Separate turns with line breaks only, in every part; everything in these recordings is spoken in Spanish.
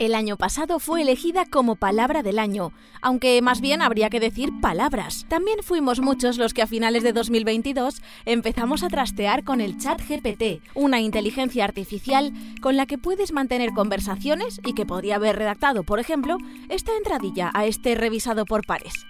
El año pasado fue elegida como palabra del año, aunque más bien habría que decir palabras. También fuimos muchos los que a finales de 2022 empezamos a trastear con el chat GPT, una inteligencia artificial con la que puedes mantener conversaciones y que podría haber redactado, por ejemplo, esta entradilla a este revisado por pares.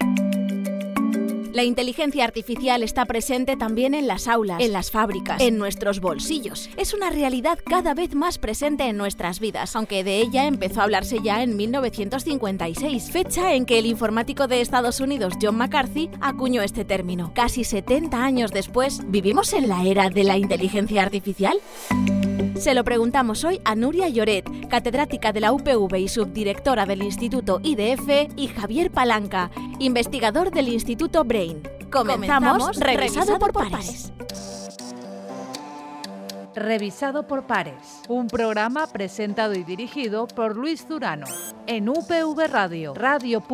La inteligencia artificial está presente también en las aulas, en las fábricas, en nuestros bolsillos. Es una realidad cada vez más presente en nuestras vidas, aunque de ella empezó a hablarse ya en 1956, fecha en que el informático de Estados Unidos John McCarthy acuñó este término. Casi 70 años después, ¿vivimos en la era de la inteligencia artificial? Se lo preguntamos hoy a Nuria Lloret, catedrática de la UPV y subdirectora del Instituto IDF, y Javier Palanca, investigador del Instituto Brain. Comenzamos, revisado, por, pares.
Revisado por pares, un programa presentado y dirigido por Luis Durano en UPV Radio, radio.upv.es.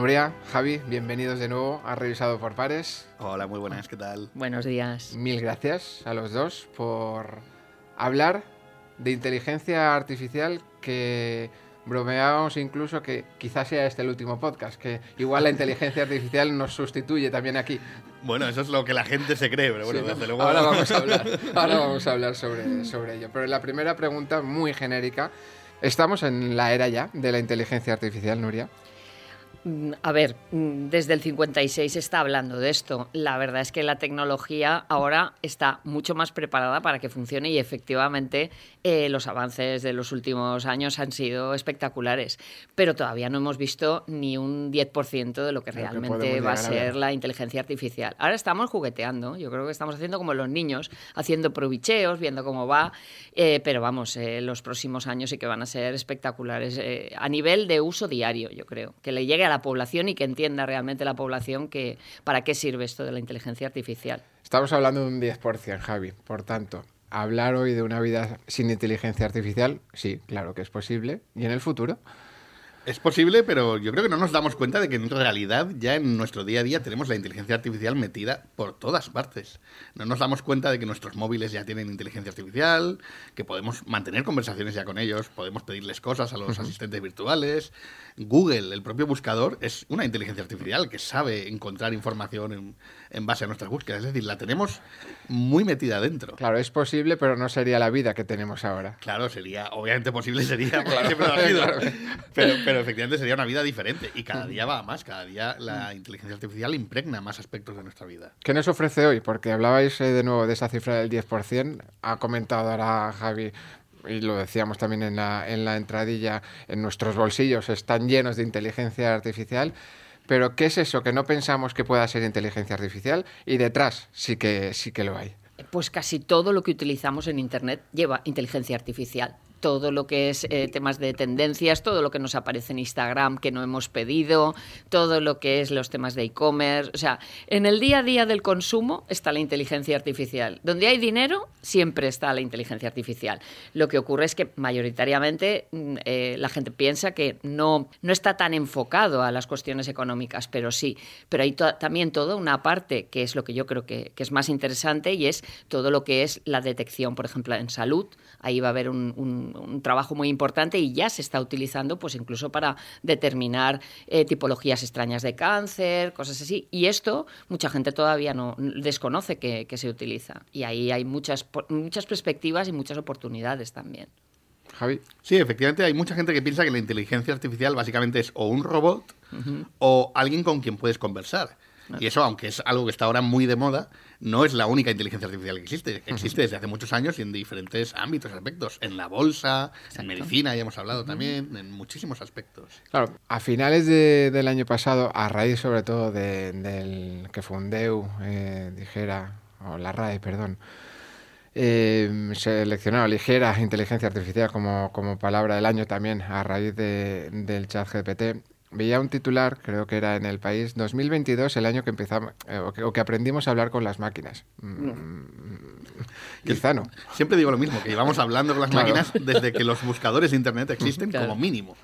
Nuria, Javi, bienvenidos de nuevo a Revisado por Pares.
Hola, muy buenas, ¿qué tal?
Buenos días.
Mil gracias a los dos por hablar de inteligencia artificial que bromeábamos incluso que quizás sea este el último podcast, que igual la inteligencia artificial nos sustituye también aquí.
Bueno, eso es lo que la gente se cree, pero bueno, desde luego...
Ahora vamos a hablar, ahora vamos a hablar sobre, sobre ello. Pero la primera pregunta, muy genérica, ¿estamos en la era ya de la inteligencia artificial, Nuria?
Mm, A ver, mm, desde el 56 se está hablando de esto. La verdad es que la tecnología ahora está mucho más preparada para que funcione y efectivamente eh, los avances de los últimos años han sido espectaculares. Pero todavía no hemos visto ni un 10% de lo que realmente va a ser la inteligencia artificial. Ahora estamos jugueteando. Yo creo que estamos haciendo como los niños, haciendo probicheos, viendo cómo va. eh, pero vamos, eh, los próximos años sí que van a ser espectaculares a nivel de uso diario, yo creo. Que le llegue a la población y que entienda realmente la población que para qué sirve esto de la inteligencia artificial.
Estamos hablando de un 10%, Javi. Por tanto, hablar hoy de una vida sin inteligencia artificial, sí, claro que es posible. ¿Y en el futuro?
Es posible, pero yo creo que no nos damos cuenta de que en realidad ya en nuestro día a día tenemos la inteligencia artificial metida por todas partes. No nos damos cuenta de que nuestros móviles ya tienen inteligencia artificial, que podemos mantener conversaciones ya con ellos, podemos pedirles cosas a los asistentes virtuales. Google, el propio buscador, es una inteligencia artificial que sabe encontrar información en, en base a nuestras búsquedas. Es decir, la tenemos muy metida dentro.
Claro, es posible, pero no sería la vida que tenemos ahora.
Claro, sería, obviamente posible sería, porque siempre lo ha sido. Pero, pero efectivamente sería una vida diferente. Y cada día va a más, cada día la inteligencia artificial impregna más aspectos de nuestra vida.
¿Qué nos ofrece hoy? Porque hablabais eh, de nuevo de esa cifra del 10%. Ha comentado ahora Javi, y lo decíamos también en la, en la entradilla, en nuestros bolsillos están llenos de inteligencia artificial. Pero ¿qué es eso que no pensamos que pueda ser inteligencia artificial? Y detrás sí que, sí que lo hay.
Pues casi todo lo que utilizamos en Internet lleva inteligencia artificial. Todo lo que es eh, temas de tendencias, todo lo que nos aparece en Instagram que no hemos pedido, todo lo que es los temas de e-commerce. O sea, en el día a día del consumo está la inteligencia artificial. Donde hay dinero, siempre está la inteligencia artificial. Lo que ocurre es que mayoritariamente mm, eh, la gente piensa que no, no está tan enfocado a las cuestiones económicas, pero sí. Pero hay también toda una parte que es lo que yo creo que, que es más interesante y es todo lo que es la detección, por ejemplo, en salud. Ahí va a haber un- un trabajo muy importante y ya se está utilizando, pues incluso para determinar eh, tipologías extrañas de cáncer, cosas así. Y esto mucha gente todavía no desconoce que, que se utiliza. Y ahí hay muchas, muchas perspectivas y muchas oportunidades también.
Javi.
Sí, efectivamente hay mucha gente que piensa que la inteligencia artificial básicamente es o un robot o alguien con quien puedes conversar. Y eso, aunque es algo que está ahora muy de moda, no es la única inteligencia artificial que existe. Existe desde hace muchos años y en diferentes ámbitos, aspectos. En la bolsa, en medicina, ya hemos hablado también, en muchísimos aspectos.
Claro, a finales de- del año pasado, a raíz sobre todo de- del que Fundeu eh, dijera, o la RAE, perdón, eh, seleccionó ligera inteligencia artificial como, como palabra del año también a raíz de- del chat GPT. Veía un titular, creo que era en el país, 2022, el año que empezamos, eh, o, que, o que aprendimos a hablar con las máquinas. Mm,
Quizá no.
Siempre digo lo mismo, que llevamos hablando con las máquinas desde que los buscadores de Internet existen como mínimo.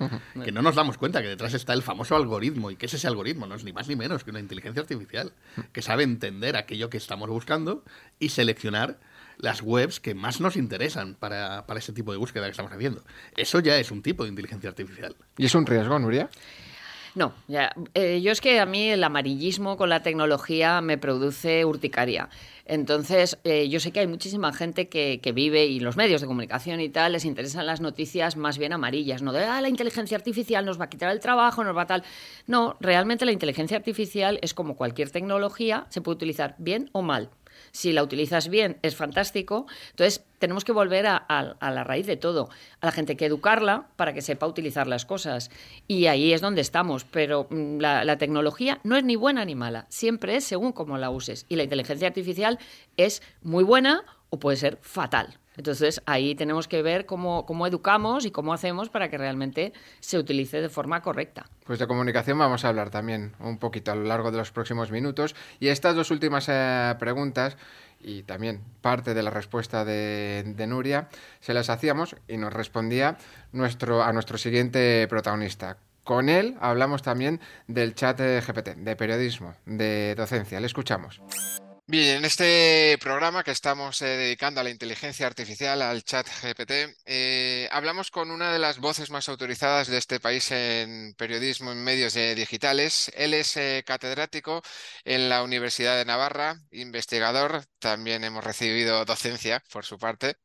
Que no nos damos cuenta que detrás está el famoso algoritmo. ¿Y qué es ese algoritmo? No es ni más ni menos que una inteligencia artificial que sabe entender aquello que estamos buscando y seleccionar las webs que más nos interesan para, para ese tipo de búsqueda que estamos haciendo. Eso ya es un tipo de inteligencia artificial.
¿Y es un riesgo, Nuria?
No, ya. Eh, yo es que a mí el amarillismo con la tecnología me produce urticaria. Entonces, eh, yo sé que hay muchísima gente que, que, vive y los medios de comunicación y tal les interesan las noticias más bien amarillas, no de ah, la inteligencia artificial nos va a quitar el trabajo, nos va a tal. No, realmente la inteligencia artificial es como cualquier tecnología, se puede utilizar bien o mal si la utilizas bien, es fantástico. Entonces, tenemos que volver a, la raíz de todo. A la gente que educarla para que sepa utilizar las cosas. Y ahí es donde estamos. Pero mm, la, la tecnología no es ni buena ni mala. Siempre es según cómo la uses. Y la inteligencia artificial es muy buena o puede ser fatal. Entonces ahí tenemos que ver cómo, cómo, educamos y cómo hacemos para que realmente se utilice de forma correcta.
Pues de comunicación vamos a hablar también un poquito a lo largo de los próximos minutos. Y estas dos últimas eh, preguntas y también parte de la respuesta de, de, Nuria se las hacíamos y nos respondía nuestro, a nuestro siguiente protagonista. Con él hablamos también del chat GPT, de periodismo, de docencia. Le escuchamos. Bien, en este programa que estamos eh, dedicando a la inteligencia artificial, al chat GPT, eh, hablamos con una de las voces más autorizadas de este país en periodismo en medios eh, digitales. Él es catedrático en la Universidad de Navarra, investigador. También hemos recibido docencia por su parte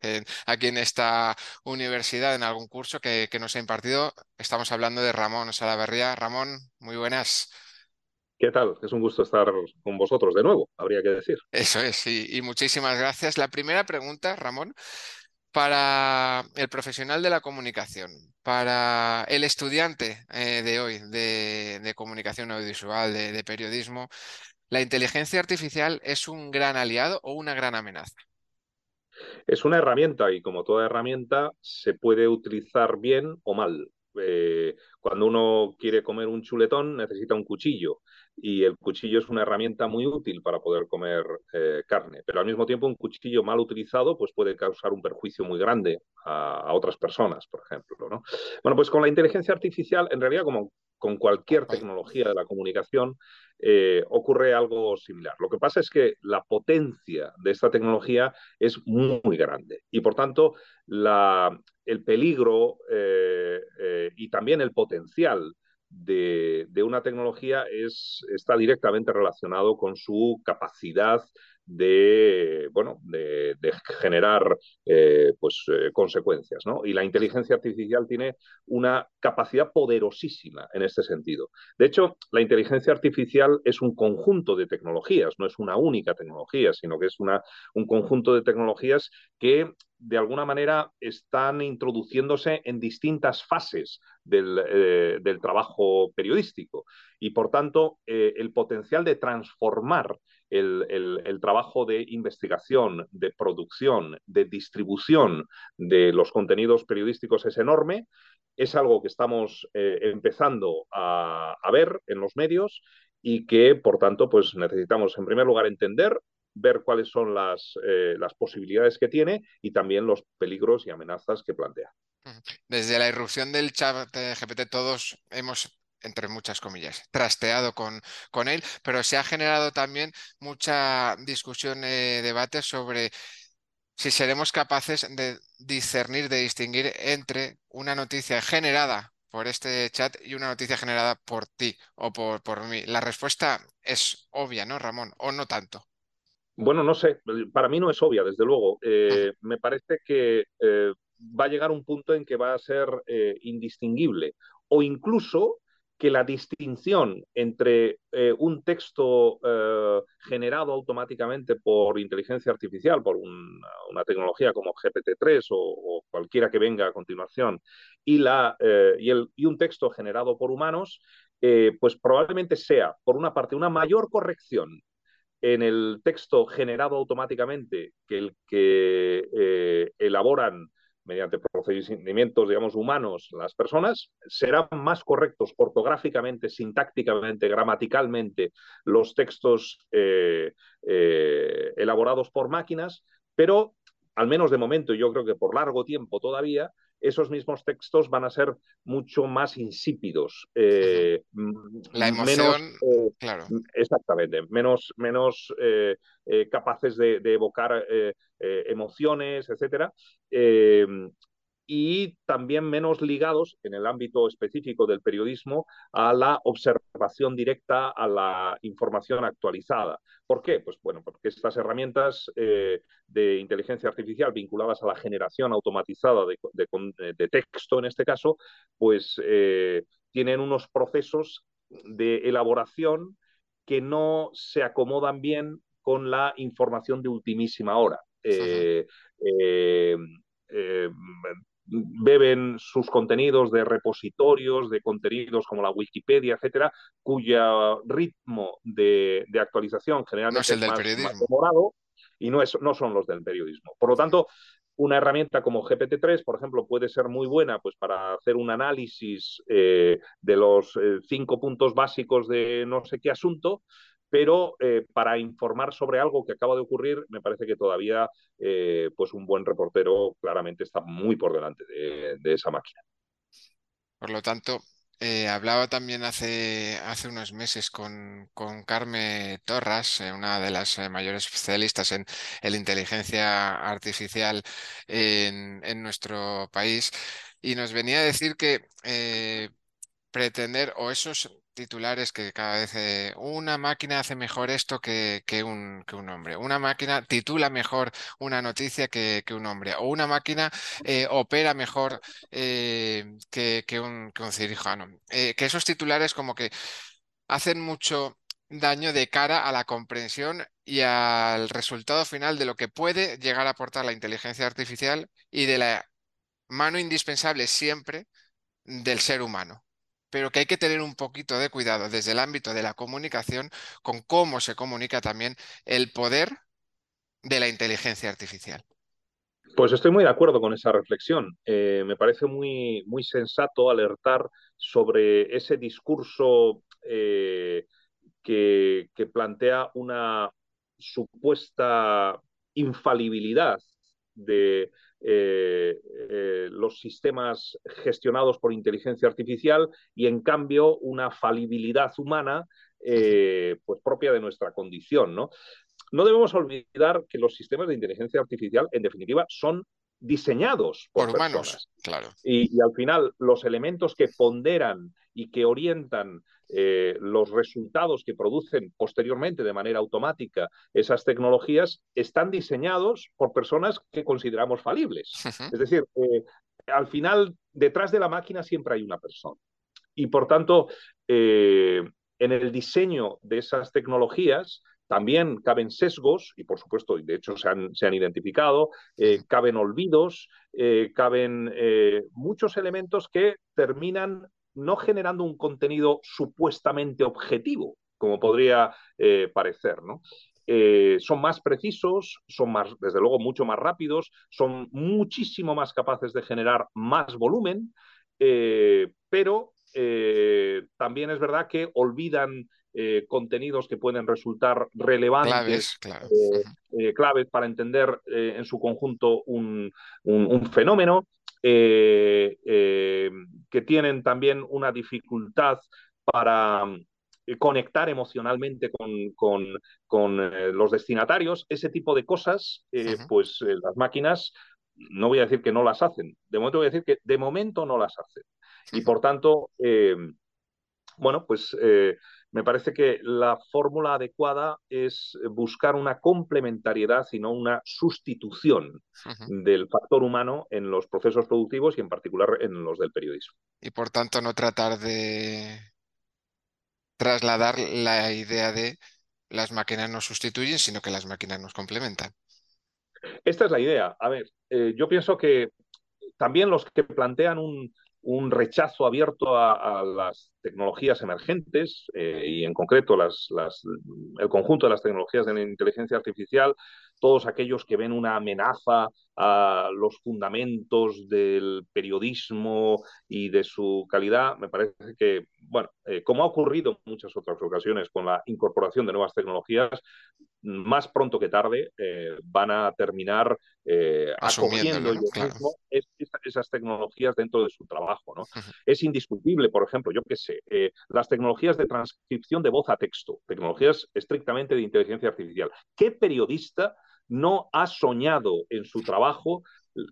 aquí en esta universidad en algún curso que, que nos ha impartido. Estamos hablando de Ramón Salaverría. Ramón, muy buenas.
¿Qué tal? Es un gusto estar con vosotros de nuevo, habría que decir.
Eso es, y, y muchísimas gracias. La primera pregunta, Ramón, para el profesional de la comunicación, para el estudiante eh, de hoy de, de, comunicación audiovisual, de, de periodismo, ¿la inteligencia artificial es un gran aliado o una gran amenaza?
Es una herramienta y como toda herramienta se puede utilizar bien o mal. Eh, cuando uno quiere comer un chuletón necesita un cuchillo y el cuchillo es una herramienta muy útil para poder comer eh, carne, pero al mismo tiempo un cuchillo mal utilizado pues puede causar un perjuicio muy grande a, otras personas, por ejemplo. ¿no? Bueno, pues con la inteligencia artificial, en realidad como con cualquier tecnología de la comunicación, eh, ocurre algo similar. Lo que pasa es que la potencia de esta tecnología es muy, grande y por tanto la, el peligro eh, y también el potencial de, una tecnología es, está directamente relacionado con su capacidad de, bueno, de generar eh, pues, eh, consecuencias. ¿no? Y la inteligencia artificial tiene una capacidad poderosísima en este sentido. De hecho, la inteligencia artificial es un conjunto de tecnologías, no es una única tecnología, sino que es una, un conjunto de tecnologías que de alguna manera están introduciéndose en distintas fases del, eh, del trabajo periodístico y por tanto eh, el potencial de transformar el, el, trabajo de investigación, de producción, de distribución de los contenidos periodísticos es enorme. Es algo que estamos eh, empezando a, a ver en los medios y que, por tanto, pues necesitamos en primer lugar entender ver cuáles son las, eh, las, posibilidades que tiene y también los peligros y amenazas que plantea.
Desde la irrupción del chat GPT todos hemos entre muchas comillas, trasteado con, con él, pero se ha generado también mucha discusión, eh, debate sobre si seremos capaces de discernir, de distinguir entre una noticia generada por este chat y una noticia generada por ti o por, por mí. La respuesta es obvia, ¿no, Ramón? ¿O no tanto?
Bueno, no sé, para mí no es obvia, desde luego. Eh, me parece que eh, va a llegar un punto en que va a ser eh, indistinguible o incluso que la distinción entre un texto generado automáticamente por inteligencia artificial, por un, una tecnología como GPT-3 o, o, cualquiera que venga a continuación, y, la, eh, y, el, y un texto generado por humanos, pues probablemente sea, por una parte, una mayor corrección en el texto generado automáticamente que el que elaboran mediante procedimientos, digamos, humanos, las personas, serán más correctos ortográficamente, sintácticamente, gramaticalmente los textos eh, eh, elaborados por máquinas pero al menos de momento, yo creo que por largo tiempo todavía, esos mismos textos van a ser mucho más insípidos.
Eh, la emoción, eh, claro.
Exactamente, menos, menos eh, capaces de, de evocar emociones, etcétera y también menos ligados en el ámbito específico del periodismo a la observación directa, a la información actualizada. ¿Por qué? Pues bueno, porque estas herramientas eh, de inteligencia artificial vinculadas a la generación automatizada de, texto, en este caso, pues eh, tienen unos procesos de elaboración que no se acomodan bien con la información de ultimísima hora. Eh, beben sus contenidos de repositorios, de contenidos como la Wikipedia, etcétera, cuyo ritmo de, actualización generalmente
es, más,
demorado y no, es, no son los del periodismo. Por lo tanto, una herramienta como GPT-3, por ejemplo, puede ser muy buena pues, para hacer un análisis eh, de los eh, cinco puntos básicos de no sé qué asunto, pero eh, para informar sobre algo que acaba de ocurrir, me parece que todavía eh, pues un buen reportero claramente está muy por delante de, esa máquina.
Por lo tanto, eh, hablaba también hace, hace unos meses con, con Carmen Torras, una de las mayores especialistas en, en inteligencia artificial en, en, nuestro país, y nos venía a decir que pretender, o esos titulares que cada vez eh, una máquina hace mejor esto que, un, que, un, hombre, una máquina titula mejor una noticia que, un hombre, o una máquina eh, opera mejor eh, que, un, un, cirujano. que esos titulares como que hacen mucho daño de cara a la comprensión y al resultado final de lo que puede llegar a aportar la inteligencia artificial y de la mano indispensable siempre del ser humano pero que hay que tener un poquito de cuidado desde el ámbito de la comunicación con cómo se comunica también el poder de la inteligencia artificial.
Pues estoy muy de acuerdo con esa reflexión. Eh, me parece muy, muy sensato alertar sobre ese discurso eh, que, que plantea una supuesta infalibilidad de eh, eh, los sistemas gestionados por inteligencia artificial y en cambio una falibilidad humana eh, pues propia de nuestra condición. ¿no? no debemos olvidar que los sistemas de inteligencia artificial en definitiva son diseñados por, humanos,
claro.
Y, al final los elementos que ponderan y que orientan eh, los resultados que producen posteriormente de manera automática esas tecnologías están diseñados por personas que consideramos falibles. Es decir, eh, al final detrás de la máquina siempre hay una persona. Y por tanto, eh, en el diseño de esas tecnologías, también caben sesgos, y por supuesto, de hecho se han, se han identificado, eh, caben olvidos, eh, caben eh, muchos elementos que terminan no generando un contenido supuestamente objetivo, como podría parecer, ¿no? son más precisos, son más, desde luego, mucho más rápidos, son muchísimo más capaces de generar más volumen, pero también es verdad que olvidan eh, contenidos que pueden resultar relevantes, claves, eh, para entender eh, en su conjunto un, fenómeno, que tienen también una dificultad para conectar emocionalmente con, los destinatarios, ese tipo de cosas, pues las máquinas, no voy a decir que no las hacen, de momento voy a decir que de momento no las hacen. Y por tanto, bueno, pues me parece que la fórmula adecuada es buscar una complementariedad y no una sustitución del factor humano en los procesos productivos y en particular en los del periodismo.
Y por tanto no tratar de trasladar la idea de las máquinas nos sustituyen, sino que las máquinas nos complementan.
Esta es la idea. A ver, eh, yo pienso que también los que plantean un, un rechazo abierto a, las tecnologías emergentes eh, y en concreto las, el conjunto de las tecnologías de la inteligencia artificial, todos aquellos que ven una amenaza a los fundamentos del periodismo y de su calidad, me parece que, bueno, eh, como ha ocurrido en muchas otras ocasiones con la incorporación de nuevas tecnologías, más pronto que tarde eh, van a terminar eh, acogiendo esas tecnologías dentro de su trabajo. ¿no? Es indiscutible, por ejemplo, yo qué sé, eh, las tecnologías de transcripción de voz a texto, tecnologías estrictamente de inteligencia artificial. ¿Qué periodista no ha soñado en su trabajo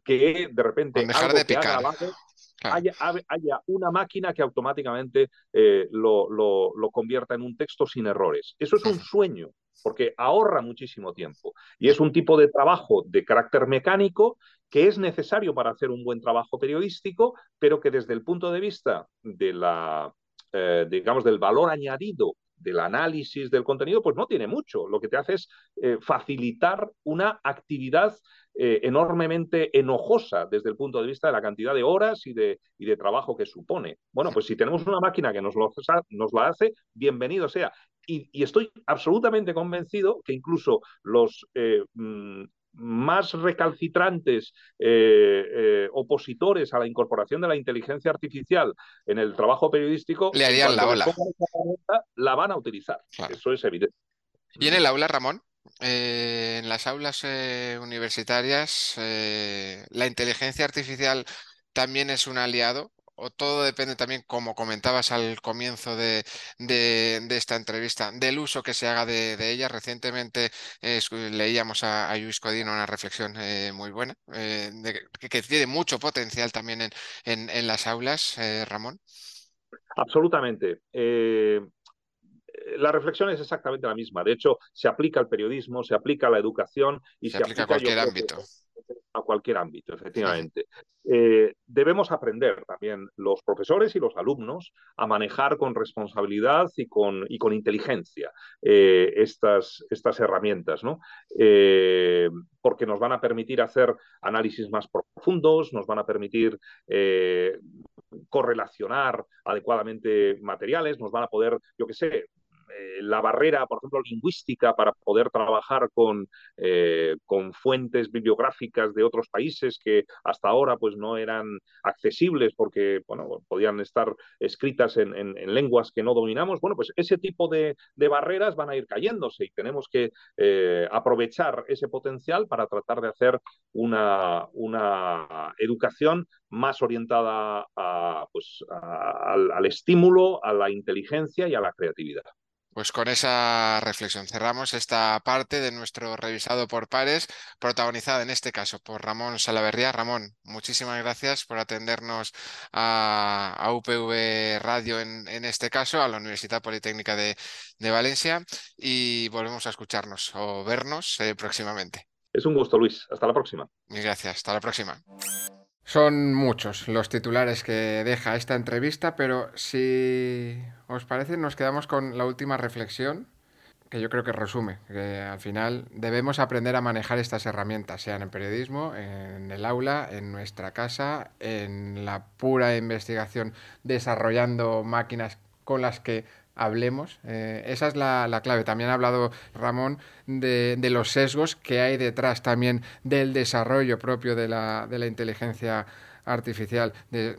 que de repente
algo de que ha
grabado haya, una máquina que automáticamente eh, lo, lo, convierta en un texto sin errores. Eso es un sueño, porque ahorra muchísimo tiempo. Y es un tipo de trabajo de carácter mecánico que es necesario para hacer un buen trabajo periodístico, pero que desde el punto de vista de la, eh, digamos, del valor añadido del análisis del contenido, pues no tiene mucho. Lo que te hace es eh, facilitar una actividad eh, enormemente enojosa desde el punto de vista de la cantidad de horas y de, y de trabajo que supone. Bueno, pues si tenemos una máquina que nos lo, nos la hace, bienvenido sea. Y, estoy absolutamente convencido que incluso los eh, mm, más recalcitrantes eh, opositores a la incorporación de la inteligencia artificial en el trabajo periodístico
le harían la ola.
La van a utilizar. Eso es evidente.
¿Y en el aula, Ramón? Eh, en las aulas eh, universitarias, eh, ¿la inteligencia artificial también es un aliado? ¿O todo depende también, como comentabas al comienzo de, esta entrevista, del uso que se haga de, ella? Recientemente leíamos a, Luis Codino una reflexión muy buena, que, tiene mucho potencial también en, en las aulas, Ramón.
Absolutamente la reflexión es exactamente la misma. De hecho, se aplica al periodismo, se aplica a la educación y se, aplica,
a cualquier ámbito.
A cualquier ámbito, efectivamente. Eh, debemos aprender también los profesores y los alumnos a manejar con responsabilidad y con, y con inteligencia eh, estas, estas herramientas, ¿no? Eh, porque nos van a permitir hacer análisis más profundos, nos van a permitir correlacionar adecuadamente materiales, nos van a poder, yo qué sé, eh, la barrera, por ejemplo, lingüística para poder trabajar con, eh, con fuentes bibliográficas de otros países que hasta ahora pues, no eran accesibles porque bueno, podían estar escritas en, lenguas que no dominamos. Bueno, pues ese tipo de, barreras van a ir cayéndose y tenemos que eh, aprovechar ese potencial para tratar de hacer una, una educación más orientada pues, al estímulo, a la inteligencia y a la creatividad.
Pues con esa reflexión cerramos esta parte de nuestro revisado por pares, protagonizada en este caso por Ramón Salaverría. Ramón, muchísimas gracias por atendernos a, UPV Radio en, este caso, a la Universidad Politécnica de, Valencia y volvemos a escucharnos o vernos eh, próximamente.
Es un gusto, Luis. Hasta la próxima.
Muchas gracias. Hasta la próxima. Son muchos los titulares que deja esta entrevista, pero si os parece nos quedamos con la última reflexión, que yo creo que resume, que al final debemos aprender a manejar estas herramientas, sean en periodismo, en el aula, en nuestra casa, en la pura investigación, desarrollando máquinas con las que hablemos. Eh, esa es la, clave. También ha hablado Ramón de, los sesgos que hay detrás también del desarrollo propio de la, de la inteligencia artificial,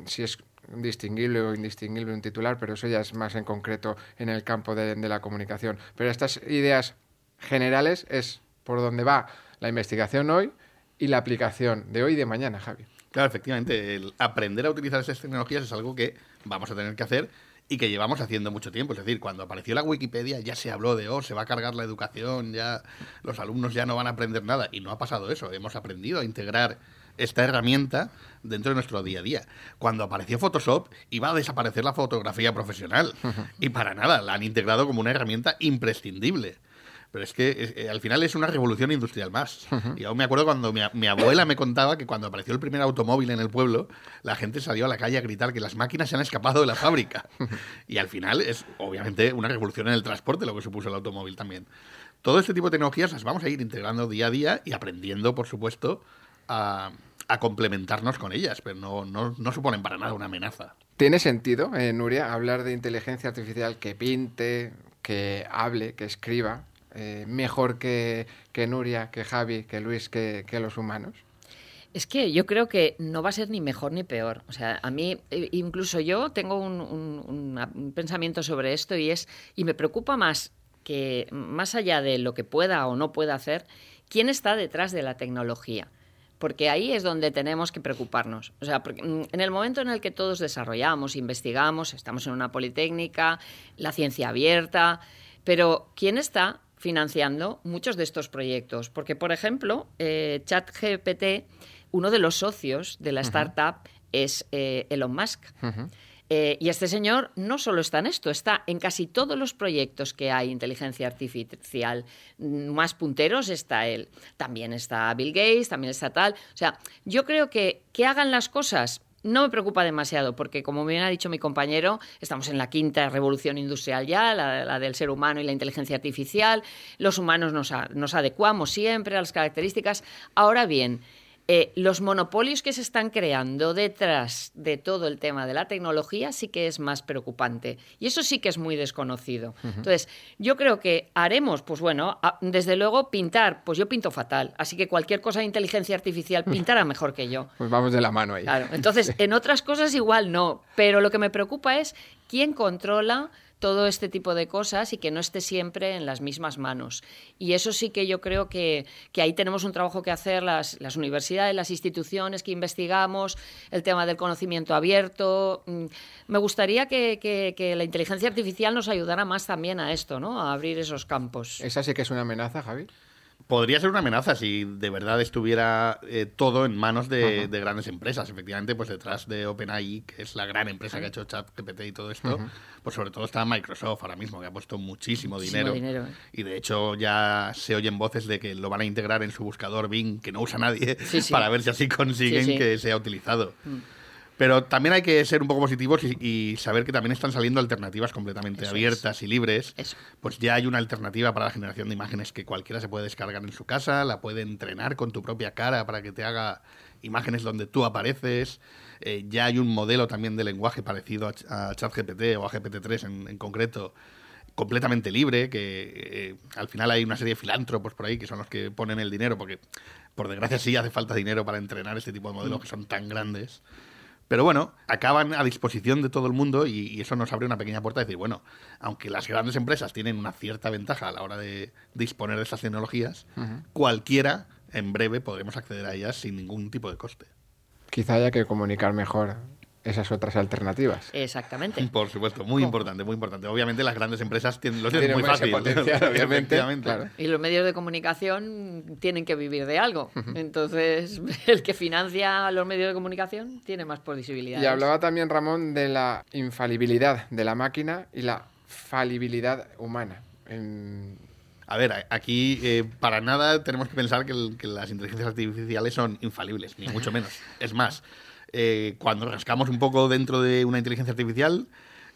si es distinguible o indistinguible un titular, pero eso ya es más en concreto en el campo de, la comunicación. Pero estas ideas generales es por donde va la investigación hoy y la aplicación de hoy y de mañana, Javi.
Claro, efectivamente, aprender a utilizar esas tecnologías es algo que vamos a tener que hacer y que llevamos haciendo mucho tiempo. Es decir, cuando apareció la Wikipedia ya se habló de, oh, se va a cargar la educación, ya los alumnos ya no van a aprender nada. Y no ha pasado eso. Hemos aprendido a integrar esta herramienta dentro de nuestro día a día. Cuando apareció Photoshop iba a desaparecer la fotografía profesional. Y para nada, la han integrado como una herramienta imprescindible. Pero es que eh, al final es una revolución industrial más. Y aún me acuerdo cuando mi, abuela me contaba que cuando apareció el primer automóvil en el pueblo, la gente salió a la calle a gritar que las máquinas se han escapado de la fábrica. y al final es obviamente una revolución en el transporte lo que supuso el automóvil también. Todo este tipo de tecnologías las vamos a ir integrando día a día y aprendiendo, por supuesto, a, a complementarnos con ellas, pero no, no, no suponen para nada una amenaza.
¿Tiene sentido, eh, Nuria, hablar de inteligencia artificial que pinte, que hable, que escriba, eh, mejor que, que, Nuria, que Javi, que Luis, que, que, los humanos?
Es que yo creo que no va a ser ni mejor ni peor. O sea, a mí, eh, incluso yo tengo un, un, un pensamiento sobre esto y es, y me preocupa más que, más allá de lo que pueda o no pueda hacer, quién está detrás de la tecnología porque ahí es donde tenemos que preocuparnos. O sea, mm, en el momento en el que todos desarrollamos, investigamos, estamos en una politécnica, la ciencia abierta, pero ¿quién está financiando muchos de estos proyectos? Porque, por ejemplo, eh, ChatGPT, uno de los socios de la startup es eh, Elon Musk. Uh -huh. Eh, y este señor no solo está en esto, está en casi todos los proyectos que hay inteligencia artificial más punteros, está él. También está Bill Gates, también está tal. O sea, yo creo que que hagan las cosas no me preocupa demasiado, porque como bien ha dicho mi compañero, estamos en la quinta revolución industrial ya, la, del ser humano y la inteligencia artificial. Los humanos nos, nos adecuamos siempre a las características. Ahora bien, eh, los monopolios que se están creando detrás de todo el tema de la tecnología sí que es más preocupante. Y eso sí que es muy desconocido. Uh -huh. Entonces, yo creo que haremos, pues bueno, a, desde luego pintar, pues yo pinto fatal. Así que cualquier cosa de inteligencia artificial pintará mejor que yo.
Pues vamos de la mano ahí.
Claro. Entonces, en otras cosas igual no. Pero lo que me preocupa es quién controla todo este tipo de cosas y que no esté siempre en las mismas manos. Y eso sí que yo creo que, que ahí tenemos un trabajo que hacer las, las, universidades, las instituciones que investigamos, el tema del conocimiento abierto. Mm, me gustaría que, que, la inteligencia artificial nos ayudara más también a esto, ¿no? a abrir esos campos.
¿Esa sí que es una amenaza, Javi?
Podría ser una amenaza si de verdad estuviera eh, todo en manos de, grandes empresas. Efectivamente, pues detrás de OpenAI, que es la gran empresa que ha hecho ChatGPT y todo esto, -huh. pues sobre todo está Microsoft ahora mismo, que ha puesto muchísimo,
muchísimo
dinero.
dinero ¿eh?
Y de hecho ya se oyen voces de que lo van a integrar en su buscador Bing, que no usa nadie,
sí, sí.
para ver si así consiguen sí, que sea utilizado. Mm. Pero también hay que ser un poco positivos y, y, saber que también están saliendo alternativas completamente Eso abiertas es. y libres.
Eso.
Pues ya hay una alternativa para la generación de imágenes que cualquiera se puede descargar en su casa, la puede entrenar con tu propia cara para que te haga imágenes donde tú apareces. Eh, ya hay un modelo también de lenguaje parecido a, a ChatGPT o a GPT-3 en, en concreto completamente libre, que eh, al final hay una serie de filántropos por ahí que son los que ponen el dinero, porque por desgracia sí hace falta dinero para entrenar este tipo de modelos mm. que son tan grandes. Pero bueno, acaban a disposición de todo el mundo y, y, eso nos abre una pequeña puerta de decir, bueno, aunque las grandes empresas tienen una cierta ventaja a la hora de disponer de estas tecnologías, uh -huh. cualquiera en breve podremos acceder a ellas sin ningún tipo de coste.
Quizá haya que comunicar mejor esas otras alternativas.
Exactamente.
Por supuesto, muy importante, muy importante. Obviamente las grandes empresas tienen, lo tienen muy fácil.
Potencial, obviamente. Claro.
Y los medios de comunicación tienen que vivir de algo. Entonces, el que financia a los medios de comunicación tiene más posibilidades.
Y hablaba también Ramón de la infalibilidad de la máquina y la falibilidad humana. En...
A ver, aquí eh, para nada tenemos que pensar que, el, que las inteligencias artificiales son infalibles, ni mucho menos. Es más, eh, cuando rascamos un poco dentro de una inteligencia artificial,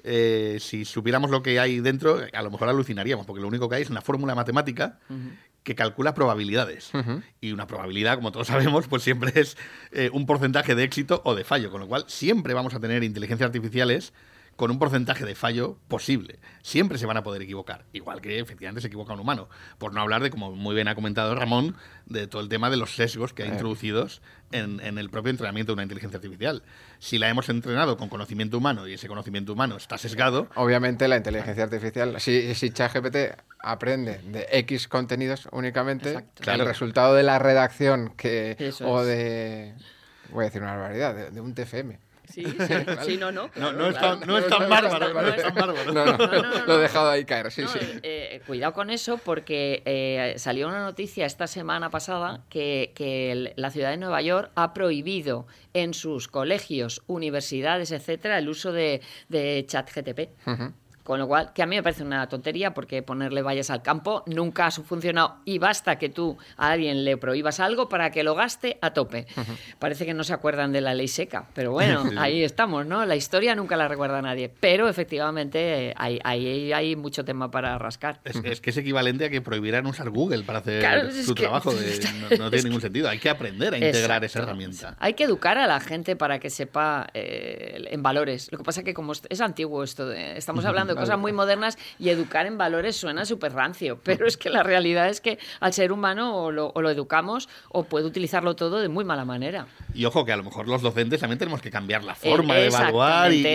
eh, si supiéramos lo que hay dentro, a lo mejor alucinaríamos, porque lo único que hay es una fórmula matemática uh -huh. que calcula probabilidades. Uh -huh. Y una probabilidad, como todos sabemos, pues siempre es eh, un porcentaje de éxito o de fallo, con lo cual siempre vamos a tener inteligencias artificiales con un porcentaje de fallo posible. Siempre se van a poder equivocar, igual que efectivamente se equivoca un humano. Por no hablar de, como muy bien ha comentado Ramón, de todo el tema de los sesgos que ha eh. introducidos en, en, el propio entrenamiento de una inteligencia artificial. Si la hemos entrenado con conocimiento humano y ese conocimiento humano está sesgado...
Obviamente la inteligencia artificial, si, si ChatGPT aprende de X contenidos únicamente, Exacto. el resultado de la redacción que o de... Voy a decir una barbaridad, de, de un TFM
Sí, sí, sí, no, no.
No, no, es tan, no es tan bárbaro. No es tan bárbaro.
No, no, lo he dejado ahí caer, sí, sí.
Eh, cuidado con eso porque eh, salió una noticia esta semana pasada que, que, la ciudad de Nueva York ha prohibido en sus colegios, universidades, etcétera, el uso de, de chat GTP. Uh -huh. Con lo cual, que a mí me parece una tontería porque ponerle vallas al campo nunca ha funcionado y basta que tú a alguien le prohíbas algo para que lo gaste a tope. Parece que no se acuerdan de la ley seca, pero bueno, ahí estamos, ¿no? La historia nunca la recuerda nadie, pero efectivamente ahí hay, hay, mucho tema para rascar.
Es, que es equivalente a que prohibieran usar Google para hacer su trabajo. no, tiene ningún sentido. Hay que aprender a integrar esa herramienta.
Hay que educar a la gente para que sepa eh, en valores. Lo que pasa es que como es antiguo esto, de, estamos hablando cosas muy modernas y educar en valores suena súper rancio, pero es que la realidad es que al ser humano o lo, educamos o puede utilizarlo todo de muy mala manera.
Y ojo que a lo mejor los docentes también tenemos que cambiar la forma de evaluar y,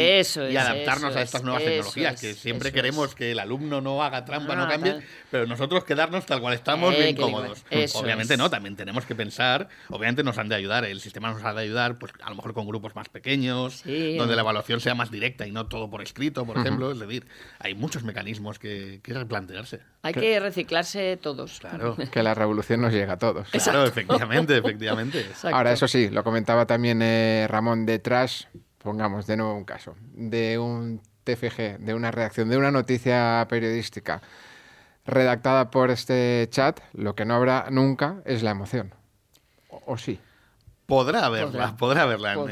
adaptarnos a estas nuevas tecnologías, que siempre queremos que el alumno no haga trampa, no ah, cambie, pero nosotros quedarnos tal cual estamos bien cómodos. Obviamente no, también tenemos que pensar, obviamente nos han de ayudar, el sistema nos ha de ayudar, pues a lo mejor con grupos más pequeños, donde la evaluación sea más directa y no todo por escrito, por ejemplo, es decir, hay muchos mecanismos que, que replantearse.
Hay que, reciclarse todos.
Claro. que la revolución nos llega a todos.
Claro, efectivamente, efectivamente.
Ahora, eso sí, lo comentaba también eh, Ramón, detrás, pongamos de nuevo un caso, de un TFG, de una redacción, de una noticia periodística redactada por este chat, lo que no habrá nunca es la emoción. o sí?
Podrá haberla, podrá, haberla.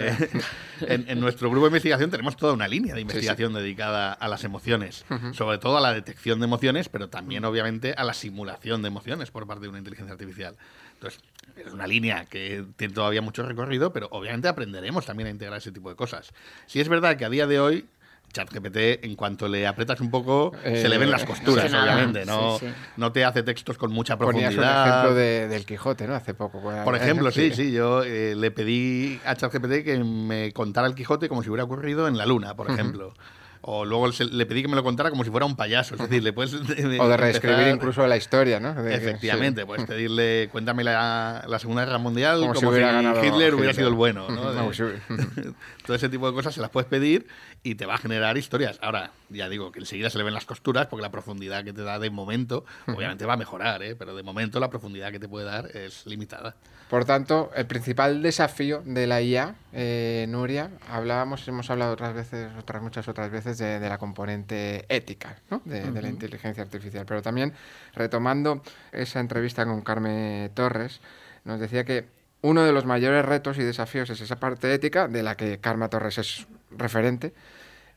En, nuestro grupo de investigación tenemos toda una línea de investigación dedicada a las emociones, sobre todo a la detección de emociones, pero también obviamente a la simulación de emociones por parte de una inteligencia artificial. Entonces, es una línea que tiene todavía mucho recorrido, pero obviamente aprenderemos también a integrar ese tipo de cosas. Si es verdad que a día de hoy ChatGPT, en cuanto le apretas un poco, se le ven las eh, costuras, obviamente. No, no te hace textos con mucha profundidad. Ponías
un ejemplo de, del Quijote, ¿no? Hace poco.
Por ejemplo, sí, sí. Yo eh, le pedí a ChatGPT que me contara el Quijote como si hubiera ocurrido en la Luna, por ejemplo. O luego le pedí que me lo contara como si fuera un payaso. Es decir, le puedes.
o de reescribir incluso la historia, ¿no?
efectivamente, puedes pedirle, cuéntame la, la, Segunda Guerra Mundial como, si, Hitler hubiera sido el bueno. ¿no? Todo ese tipo de cosas se las puedes pedir y te va a generar historias. Ahora, ya digo que enseguida se le ven las costuras porque la profundidad que te da de momento, obviamente va a mejorar, ¿eh? pero de momento la profundidad que te puede dar es limitada.
Por tanto, el principal desafío de la IA, eh, Nuria, hablábamos, hemos hablado otras veces, otras muchas otras veces, de, la componente ética ¿no? de, la inteligencia artificial. Pero también, retomando esa entrevista con Carmen Torres, nos decía que uno de los mayores retos y desafíos es esa parte ética, de la que Carmen Torres es referente,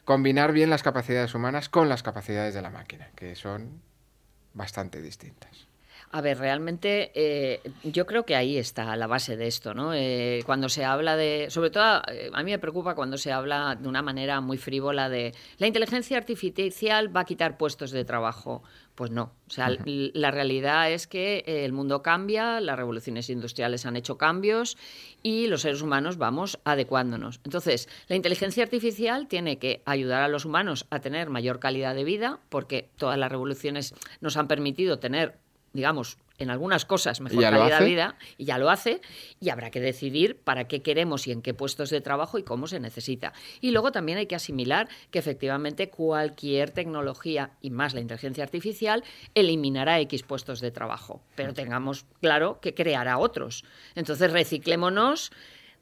combinar bien las capacidades humanas con las capacidades de la máquina, que son bastante distintas.
A ver, realmente eh, yo creo que ahí está la base de esto, ¿no? Eh, cuando se habla de, sobre todo eh, a mí me preocupa cuando se habla de una manera muy frívola de la inteligencia artificial va a quitar puestos de trabajo. Pues no, o sea, la realidad es que el mundo cambia, las revoluciones industriales han hecho cambios y los seres humanos vamos adecuándonos. Entonces, la inteligencia artificial tiene que ayudar a los humanos a tener mayor calidad de vida, porque todas las revoluciones nos han permitido tener digamos, en algunas cosas mejor calidad de vida, y ya lo hace, y habrá que decidir para qué queremos y en qué puestos de trabajo y cómo se necesita. Y luego también hay que asimilar que efectivamente cualquier tecnología, y más la inteligencia artificial, eliminará X puestos de trabajo, pero tengamos claro que creará otros. Entonces reciclémonos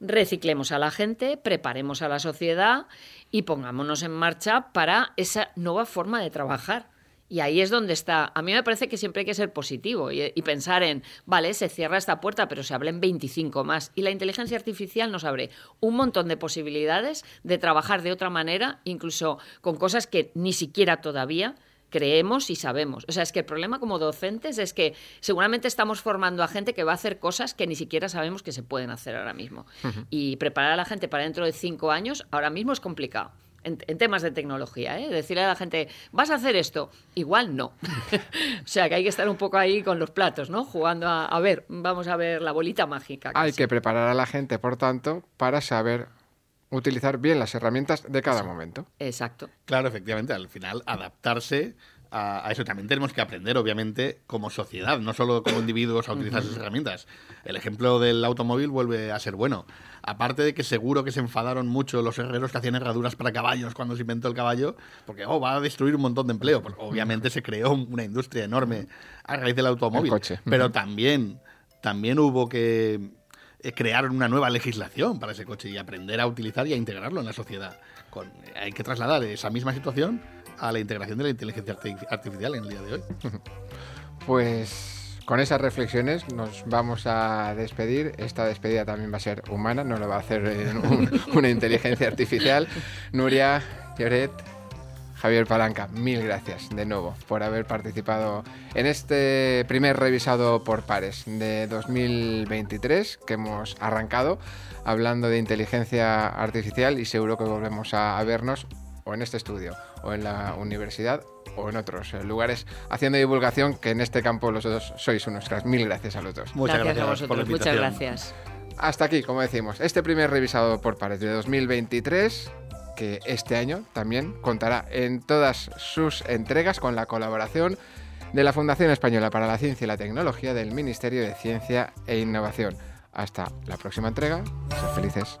reciclemos a la gente, preparemos a la sociedad y pongámonos en marcha para esa nueva forma de trabajar. Y ahí es donde está. A mí me parece que siempre hay que ser positivo y, pensar en, vale, se cierra esta puerta, pero se abren 25 más. Y la inteligencia artificial nos abre un montón de posibilidades de trabajar de otra manera, incluso con cosas que ni siquiera todavía creemos y sabemos. O sea, es que el problema como docentes es que seguramente estamos formando a gente que va a hacer cosas que ni siquiera sabemos que se pueden hacer ahora mismo. Y preparar a la gente para dentro de cinco años ahora mismo es complicado en, temas de tecnología, ¿eh? decirle a la gente, vas a hacer esto, igual no. o sea que hay que estar un poco ahí con los platos, ¿no? Jugando a, a ver, vamos a ver la bolita mágica.
Hay que preparar a la gente, por tanto, para saber utilizar bien las herramientas de cada momento.
Exacto.
Claro, efectivamente, al final adaptarse a, eso. También tenemos que aprender, obviamente, como sociedad, no solo como individuos a utilizar esas herramientas. El ejemplo del automóvil vuelve a ser bueno. Aparte de que seguro que se enfadaron mucho los herreros que hacían herraduras para caballos cuando se inventó el caballo, porque oh, va a destruir un montón de empleo. Pues, obviamente se creó una industria enorme a raíz del automóvil. Pero también, también hubo que eh, crear una nueva legislación para ese coche y aprender a utilizar y a integrarlo en la sociedad. Con, hay que trasladar esa misma situación a la integración de la inteligencia artificial en el día de hoy.
Pues con esas reflexiones nos vamos a despedir. Esta despedida también va a ser humana, no lo va a hacer una inteligencia artificial. Nuria, Lloret, Javier Palanca, mil gracias de nuevo por haber participado en este primer revisado por pares de 2023 que hemos arrancado hablando de inteligencia artificial y seguro que volvemos a, vernos o en este estudio o en la universidad o en otros eh, lugares haciendo divulgación que en este campo los dos sois unos cracks. Mil gracias a los dos.
Muchas gracias, a vosotros. Muchas gracias.
Hasta aquí, como decimos, este primer revisado por pares de 2023 que este año también contará en todas sus entregas con la colaboración de la Fundación Española para la Ciencia y la Tecnología del Ministerio de Ciencia e Innovación. Hasta la próxima entrega. Sed felices.